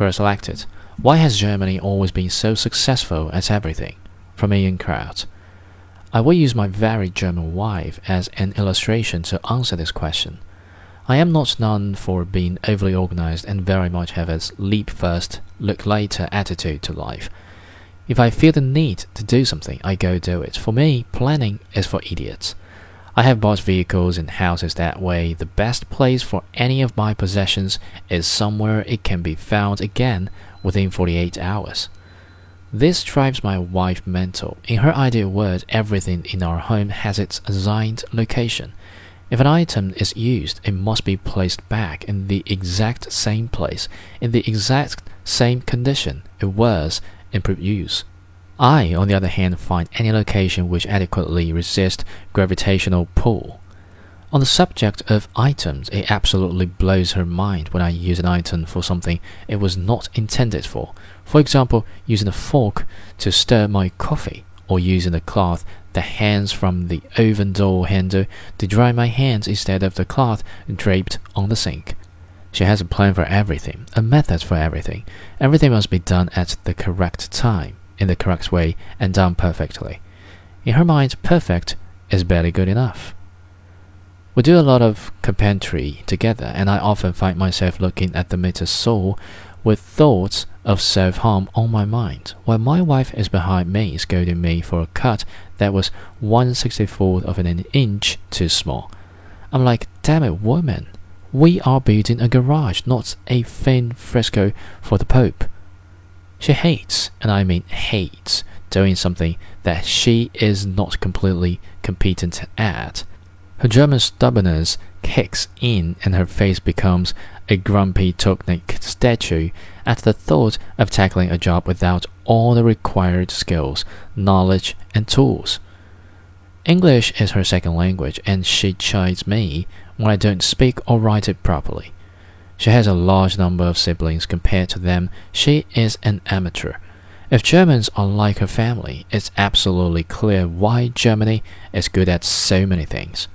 Query selected. Why has Germany always been so successful at everything? From Ian Kraut. I will use my very German wife as an illustration to answer this question. I am not known for being overly organized and very much have a leap first, look later attitude to life. If I feel the need to do something, I go do it. For me, planning is for idiots. I have bought vehicles and houses that way. The best place for any of my possessions is somewhere it can be found again within 48 hours. This drives my wife mental. In her ideal world, everything in our home has its assigned location. If an item is used, it must be placed back in the exact same place, in the exact same condition it was in use. I, on the other hand, find any location which adequately resists gravitational pull. On the subject of items, it absolutely blows her mind when I use an item for something it was not intended for. For example, using a fork to stir my coffee, or using a cloth that hangs from the oven door handle to dry my hands instead of the cloth draped on the sink. She has a plan for everything, a method for everything. Everything must be done at the correct time, in the correct way, and done perfectly. In her mind, perfect is barely good enough. We do a lot of carpentry together, and I often find myself looking at the miter saw with thoughts of self harm on my mind, while my wife is behind me scolding me for a cut that was one sixty fourth of an inch too small. I'm like, damn it, woman, we are building a garage, not a thin fresco for the Pope. She hates, and I mean hates, doing something that she is not completely competent at. Her German stubbornness kicks in and her face becomes a grumpy Tolkien statue at the thought of tackling a job without all the required skills, knowledge, and tools. English is her second language, and she chides me when I don't speak or write it properly. She has a large number of siblings. Compared to them, she is an amateur. If Germans are like her family, it's absolutely clear why Germany is good at so many things.